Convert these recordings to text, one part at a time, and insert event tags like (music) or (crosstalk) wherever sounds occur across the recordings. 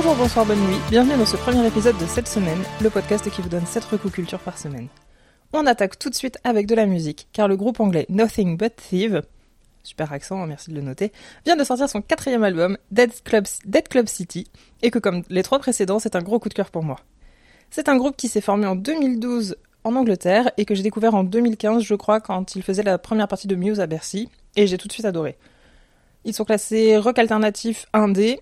Bonjour, bonsoir, bonne nuit. Bienvenue dans ce premier épisode de cette semaine, le podcast qui vous donne 7 recoups culture par semaine. On attaque tout de suite avec de la musique, car le groupe anglais Nothing But Thief, super accent, hein, merci de le noter, vient de sortir son quatrième album, Dead Club, Dead Club City, et que comme les trois précédents, c'est un gros coup de cœur pour moi. C'est un groupe qui s'est formé en 2012 en Angleterre et que j'ai découvert en 2015, je crois, quand il faisait la première partie de Muse à Bercy, et j'ai tout de suite adoré. Ils sont classés rock alternatif indé,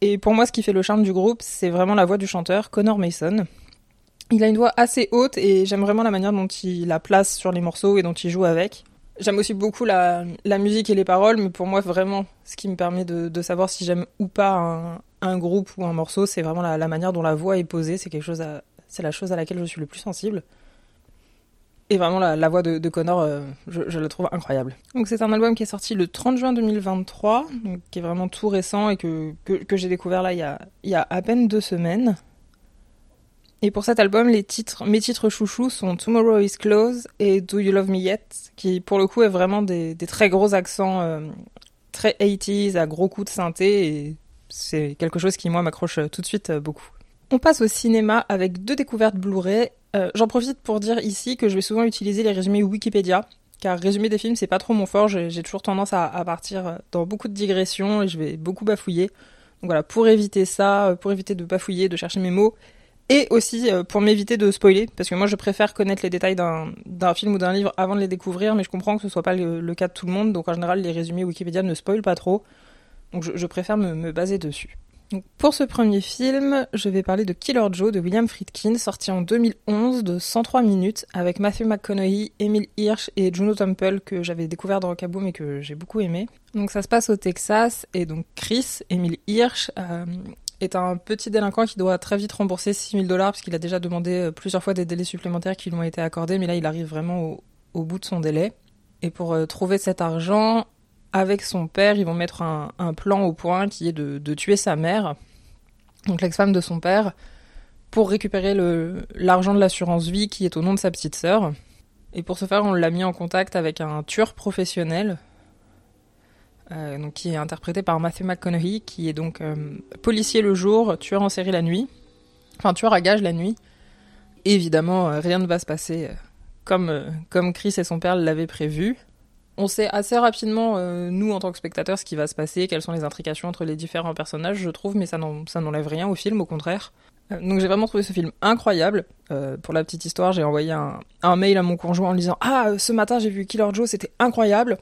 et pour moi, ce qui fait le charme du groupe, c'est vraiment la voix du chanteur, Connor Mason. Il a une voix assez haute et j'aime vraiment la manière dont il la place sur les morceaux et dont il joue avec. J'aime aussi beaucoup la, musique et les paroles, mais pour moi, vraiment, ce qui me permet de, savoir si j'aime ou pas un, groupe ou un morceau, c'est vraiment la, manière dont la voix est posée. C'est c'est la chose à laquelle je suis le plus sensible. Et vraiment, la, voix de, Connor, euh, je, la trouve incroyable. Donc, c'est un album qui est sorti le 30 juin 2023, donc, qui est vraiment tout récent et que, que, j'ai découvert là il y, a, y a à peine deux semaines. Et pour cet album, les titres, mes titres chouchous sont Tomorrow is Close et Do You Love Me Yet, qui pour le coup est vraiment des, très gros accents, euh, très 80s, à gros coups de synthé, et c'est quelque chose qui moi m'accroche tout de suite euh, beaucoup. On passe au cinéma avec deux découvertes Blu-ray euh, j'en profite pour dire ici que je vais souvent utiliser les résumés Wikipédia, car résumer des films c'est pas trop mon fort, j'ai toujours tendance à, partir dans beaucoup de digressions et je vais beaucoup bafouiller. Donc voilà, pour éviter ça, euh, pour éviter de bafouiller, de chercher mes mots, et aussi euh, pour m'éviter de spoiler, parce que moi je préfère connaître les détails d'un film ou d'un livre avant de les découvrir, mais je comprends que ce soit pas le, cas de tout le monde, donc en général les résumés Wikipédia ne spoilent pas trop, donc je, préfère me baser dessus pour ce premier film, je vais parler de Killer Joe de William Friedkin, sorti en 2011 de 103 minutes avec Matthew McConaughey, Emile Hirsch et Juno Temple que j'avais découvert dans Rockaboo mais que j'ai beaucoup aimé. Donc ça se passe au Texas et donc Chris, Emile Hirsch, euh, est un petit délinquant qui doit très vite rembourser 6000 dollars parce qu'il a déjà demandé euh, plusieurs fois des délais supplémentaires qui lui ont été accordés mais là il arrive vraiment au, bout de son délai. Et pour euh, trouver cet argent, avec son père, ils vont mettre un, plan au point qui est de, tuer sa mère, donc l'ex-femme de son père, pour récupérer l'argent de l'assurance vie qui est au nom de sa petite sœur. Et pour ce faire, on l'a mis en contact avec un tueur professionnel, euh, donc qui est interprété par Matthew McConaughey, qui est donc euh, policier le jour, tueur en série la nuit, enfin tueur à gage la nuit. évidemment, euh, rien ne va se passer comme, comme Chris et son père l'avaient prévu on sait assez rapidement, euh, nous en tant que spectateurs, ce qui va se passer, quelles sont les intrications entre les différents personnages, je trouve, mais ça n'enlève rien au film, au contraire. Euh, donc j'ai vraiment trouvé ce film incroyable. Euh, pour la petite histoire, j'ai envoyé un, mail à mon conjoint en lui disant Ah, ce matin j'ai vu Killer Joe, c'était incroyable.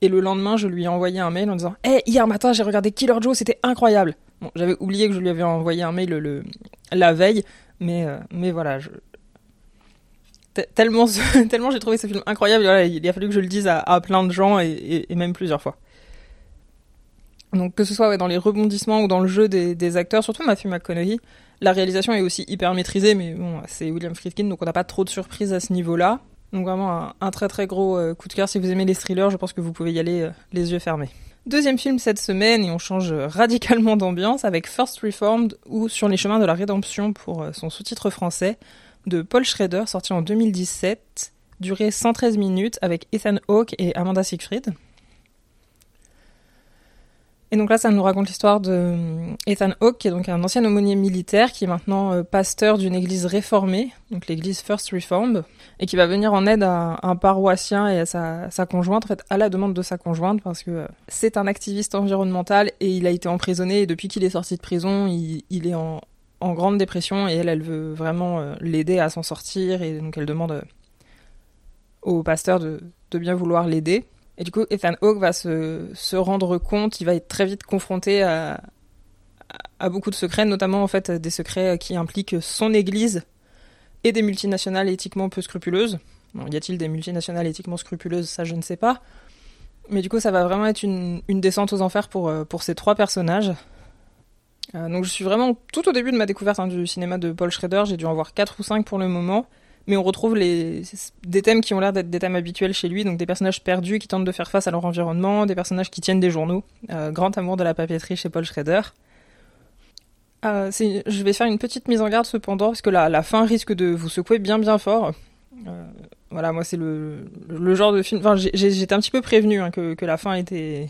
Et le lendemain, je lui ai envoyé un mail en disant Hé, hier matin j'ai regardé Killer Joe, c'était incroyable. Bon, j'avais oublié que je lui avais envoyé un mail la veille, mais, mais voilà, je, tellement, (laughs) tellement j'ai trouvé ce film incroyable. il a fallu que je le dise à, plein de gens et, même plusieurs fois. Donc que ce soit dans les rebondissements ou dans le jeu des, acteurs, surtout Matthew McConaughey, la réalisation est aussi hyper maîtrisée, mais bon, c'est William Friedkin, donc on n'a pas trop de surprises à ce niveau-là. Donc vraiment un, très très gros euh, coup de cœur. Si vous aimez les thrillers, je pense que vous pouvez y aller euh, les yeux fermés. Deuxième film cette semaine, et on change (laughs) radicalement d'ambiance avec First Reformed ou Sur les chemins de la rédemption pour euh, son sous-titre français de Paul Schrader, sorti en 2017, durée 113 minutes avec Ethan Hawke et Amanda Siegfried. Et donc là, ça nous raconte l'histoire de euh, Ethan Hawke, qui est donc un ancien aumônier militaire, qui est maintenant euh, pasteur d'une église réformée, donc l'église First Reformed, et qui va venir en aide à un paroissien et à sa, conjointe, en fait, à la demande de sa conjointe, parce que euh, c'est un activiste environnemental et il a été emprisonné, et depuis qu'il est sorti de prison, il est en, en grande dépression et elle, elle veut vraiment euh, l'aider à s'en sortir et donc elle demande euh, au pasteur de, bien vouloir l'aider. Et du coup, Ethan Hawke va se, rendre compte, il va être très vite confronté à, beaucoup de secrets, notamment en fait des secrets qui impliquent son église et des multinationales éthiquement peu scrupuleuses. y a-t-il des multinationales éthiquement scrupuleuses? Ça, je ne sais pas. Mais du coup, ça va vraiment être une, une descente aux enfers pour, euh, pour ces trois personnages. Euh, donc je suis vraiment tout au début de ma découverte hein, du cinéma de Paul Schrader, j'ai dû en voir 4 ou 5 pour le moment, mais on retrouve des thèmes qui ont l'air d'être des thèmes habituels chez lui, donc des personnages perdus qui tentent de faire face à leur environnement, des personnages qui tiennent des journaux, euh, grand amour de la papeterie chez Paul Schrader. Euh, je vais faire une petite mise en garde cependant, parce que la, fin risque de vous secouer bien bien fort. voilà, moi c'est le, genre de film... Enfin, j'étais un petit peu prévenu hein, que la fin était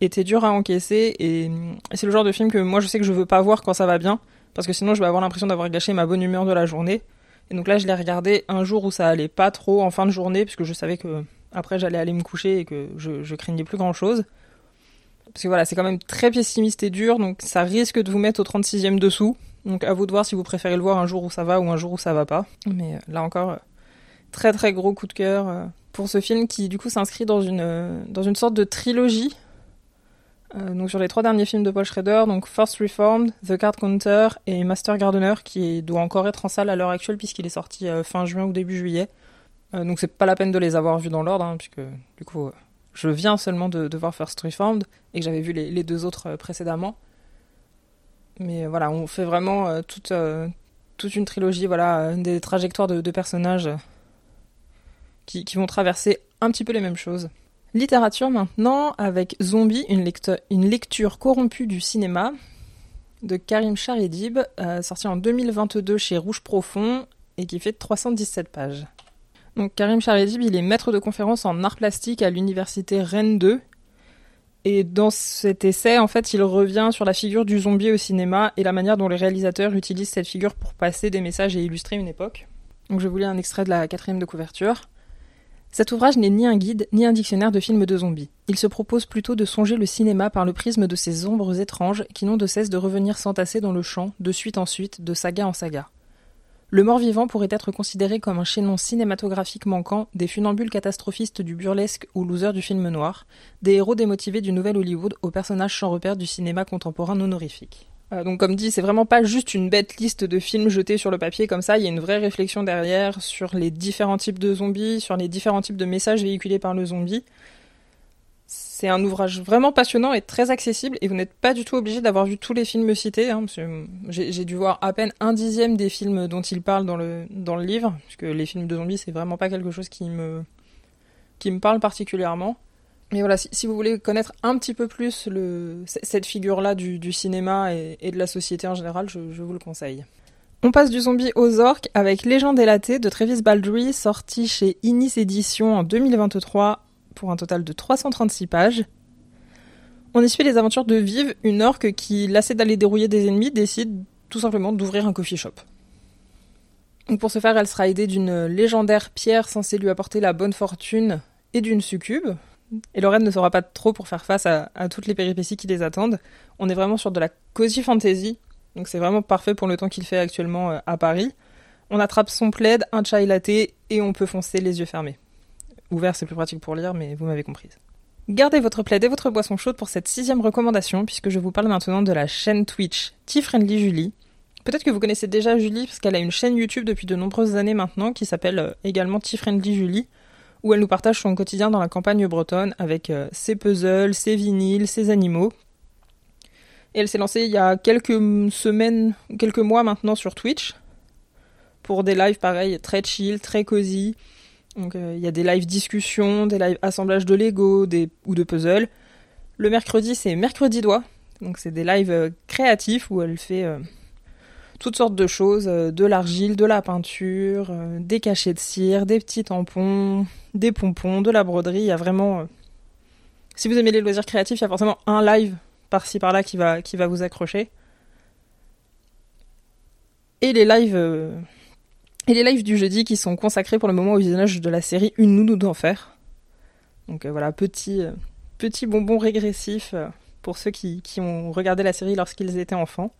était dur à encaisser et c'est le genre de film que moi je sais que je veux pas voir quand ça va bien parce que sinon je vais avoir l'impression d'avoir gâché ma bonne humeur de la journée. Et donc là je l'ai regardé un jour où ça allait pas trop en fin de journée puisque je savais que après j'allais aller me coucher et que je, je craignais plus grand chose. Parce que voilà, c'est quand même très pessimiste et dur donc ça risque de vous mettre au 36e dessous. Donc à vous de voir si vous préférez le voir un jour où ça va ou un jour où ça va pas. Mais euh, là encore, euh, très très gros coup de cœur euh, pour ce film qui du coup s'inscrit dans une, dans une sorte de trilogie euh, donc sur les trois derniers films de Paul Schrader, donc First Reformed, The Card Counter et Master Gardener, qui doit encore être en salle à l'heure actuelle puisqu'il est sorti euh, fin juin ou début juillet. Euh, donc c'est pas la peine de les avoir vus dans l'ordre, hein, puisque du coup je viens seulement de, voir First Reformed et que j'avais vu les, deux autres précédemment. Mais voilà, on fait vraiment toute, toute une trilogie, voilà, des trajectoires de, personnages qui, qui vont traverser un petit peu les mêmes choses. Littérature maintenant, avec Zombie, une, lecture corrompue du cinéma, de Karim Charidib, euh, sorti en 2022 chez Rouge Profond et qui fait 317 pages. Donc Karim Charidib, est maître de conférence en art plastique à l'université Rennes 2. Et dans cet essai, en fait, il revient sur la figure du zombie au cinéma et la manière dont les réalisateurs utilisent cette figure pour passer des messages et illustrer une époque. Donc je vous lis un extrait de la quatrième de couverture. Cet ouvrage n'est ni un guide, ni un dictionnaire de films de zombies. Il se propose plutôt de songer le cinéma par le prisme de ces ombres étranges qui n'ont de cesse de revenir s'entasser dans le champ, de suite en suite, de saga en saga. Le mort-vivant pourrait être considéré comme un chaînon cinématographique manquant des funambules catastrophistes du burlesque ou loser du film noir, des héros démotivés du nouvel Hollywood aux personnages sans repère du cinéma contemporain honorifique. Euh, donc comme dit, c'est vraiment pas juste une bête liste de films jetés sur le papier comme ça, il y a une vraie réflexion derrière sur les différents types de zombies, sur les différents types de messages véhiculés par le zombie. C'est un ouvrage vraiment passionnant et très accessible et vous n'êtes pas du tout obligé d'avoir vu tous les films cités. Hein, j'ai dû voir à peine un dixième des films dont il parle dans le, dans le livre, puisque les films de zombies c'est vraiment pas quelque chose qui me, qui me parle particulièrement. Mais voilà, si, vous voulez connaître un petit peu plus cette figure-là du, cinéma et, de la société en général, je, vous le conseille. On passe du zombie aux orques avec Légende élatée de Travis Baldry, sorti chez Inis Éditions en 2023 pour un total de 336 pages. On y suit les aventures de Vive, une orque qui, lassée d'aller dérouiller des ennemis, décide tout simplement d'ouvrir un coffee shop. Pour ce faire, elle sera aidée d'une légendaire pierre censée lui apporter la bonne fortune et d'une succube, et Lorraine ne sera pas trop pour faire face à, toutes les péripéties qui les attendent. On est vraiment sur de la cozy fantasy, donc c'est vraiment parfait pour le temps qu'il fait actuellement euh, à Paris. On attrape son plaid, un chai latte et on peut foncer les yeux fermés. Ouvert, c'est plus pratique pour lire, mais vous m'avez comprise. Gardez votre plaid et votre boisson chaude pour cette sixième recommandation, puisque je vous parle maintenant de la chaîne Twitch Tea-Friendly Julie. Peut-être que vous connaissez déjà Julie, parce qu'elle a une chaîne YouTube depuis de nombreuses années maintenant, qui s'appelle euh, également Tea-Friendly Julie où elle nous partage son quotidien dans la campagne bretonne avec euh, ses puzzles, ses vinyles, ses animaux. Et elle s'est lancée il y a quelques semaines, quelques mois maintenant sur Twitch pour des lives pareils, très chill, très cosy. Donc euh, il y a des lives discussions, des lives assemblage de Lego des, ou de puzzles. Le mercredi, c'est mercredi doigt. Donc c'est des lives euh, créatifs où elle fait toutes sortes de choses, de l'argile, de la peinture, des cachets de cire, des petits tampons, des pompons, de la broderie. Il y a vraiment. Euh, si vous aimez les loisirs créatifs, il y a forcément un live par-ci par-là qui va, qui va vous accrocher. Et les lives. Euh, et les lives du jeudi qui sont consacrés pour le moment au visionnage de la série Une nounou d'enfer. Donc euh, voilà, petit, petit bonbon régressif pour ceux qui, qui ont regardé la série lorsqu'ils étaient enfants.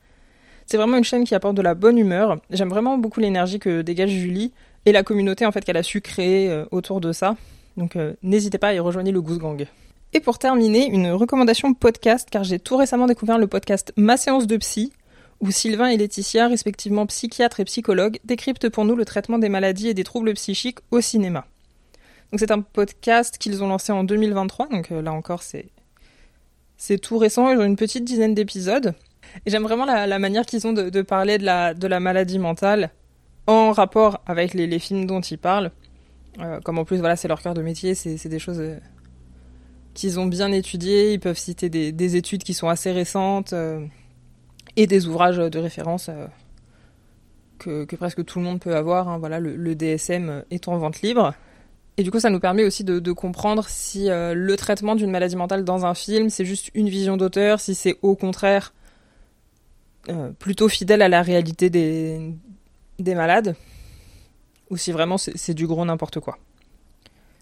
C'est vraiment une chaîne qui apporte de la bonne humeur. J'aime vraiment beaucoup l'énergie que dégage Julie et la communauté en fait qu'elle a su créer euh, autour de ça. Donc euh, n'hésitez pas à y rejoindre le Goose Gang. Et pour terminer, une recommandation podcast car j'ai tout récemment découvert le podcast Ma séance de psy où Sylvain et Laetitia, respectivement psychiatres et psychologues, décryptent pour nous le traitement des maladies et des troubles psychiques au cinéma. Donc c'est un podcast qu'ils ont lancé en 2023, donc euh, là encore c'est tout récent, ils ont une petite dizaine d'épisodes. J'aime vraiment la, manière qu'ils ont de, parler de la, maladie mentale en rapport avec les, films dont ils parlent. Euh, comme en plus, voilà, c'est leur cœur de métier, c'est des choses euh, qu'ils ont bien étudiées. Ils peuvent citer des, études qui sont assez récentes euh, et des ouvrages de référence que, presque tout le monde peut avoir. Hein. Voilà, le, DSM est en vente libre. Et du coup, ça nous permet aussi de, comprendre si le traitement d'une maladie mentale dans un film, c'est juste une vision d'auteur, si c'est au contraire plutôt fidèle à la réalité des, des malades, ou si vraiment c'est du gros n'importe quoi.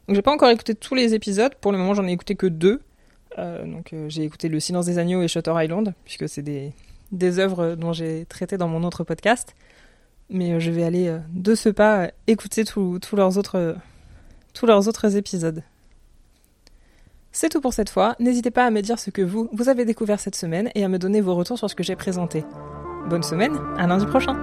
Donc j'ai pas encore écouté tous les épisodes, pour le moment j'en ai écouté que deux. Euh, donc j'ai écouté Le Silence des Agneaux et Shutter Island, puisque c'est des, des œuvres dont j'ai traité dans mon autre podcast. Mais je vais aller de ce pas écouter leurs autres tous leurs autres épisodes. C'est tout pour cette fois. N'hésitez pas à me dire ce que vous, vous avez découvert cette semaine et à me donner vos retours sur ce que j'ai présenté. Bonne semaine, à lundi prochain!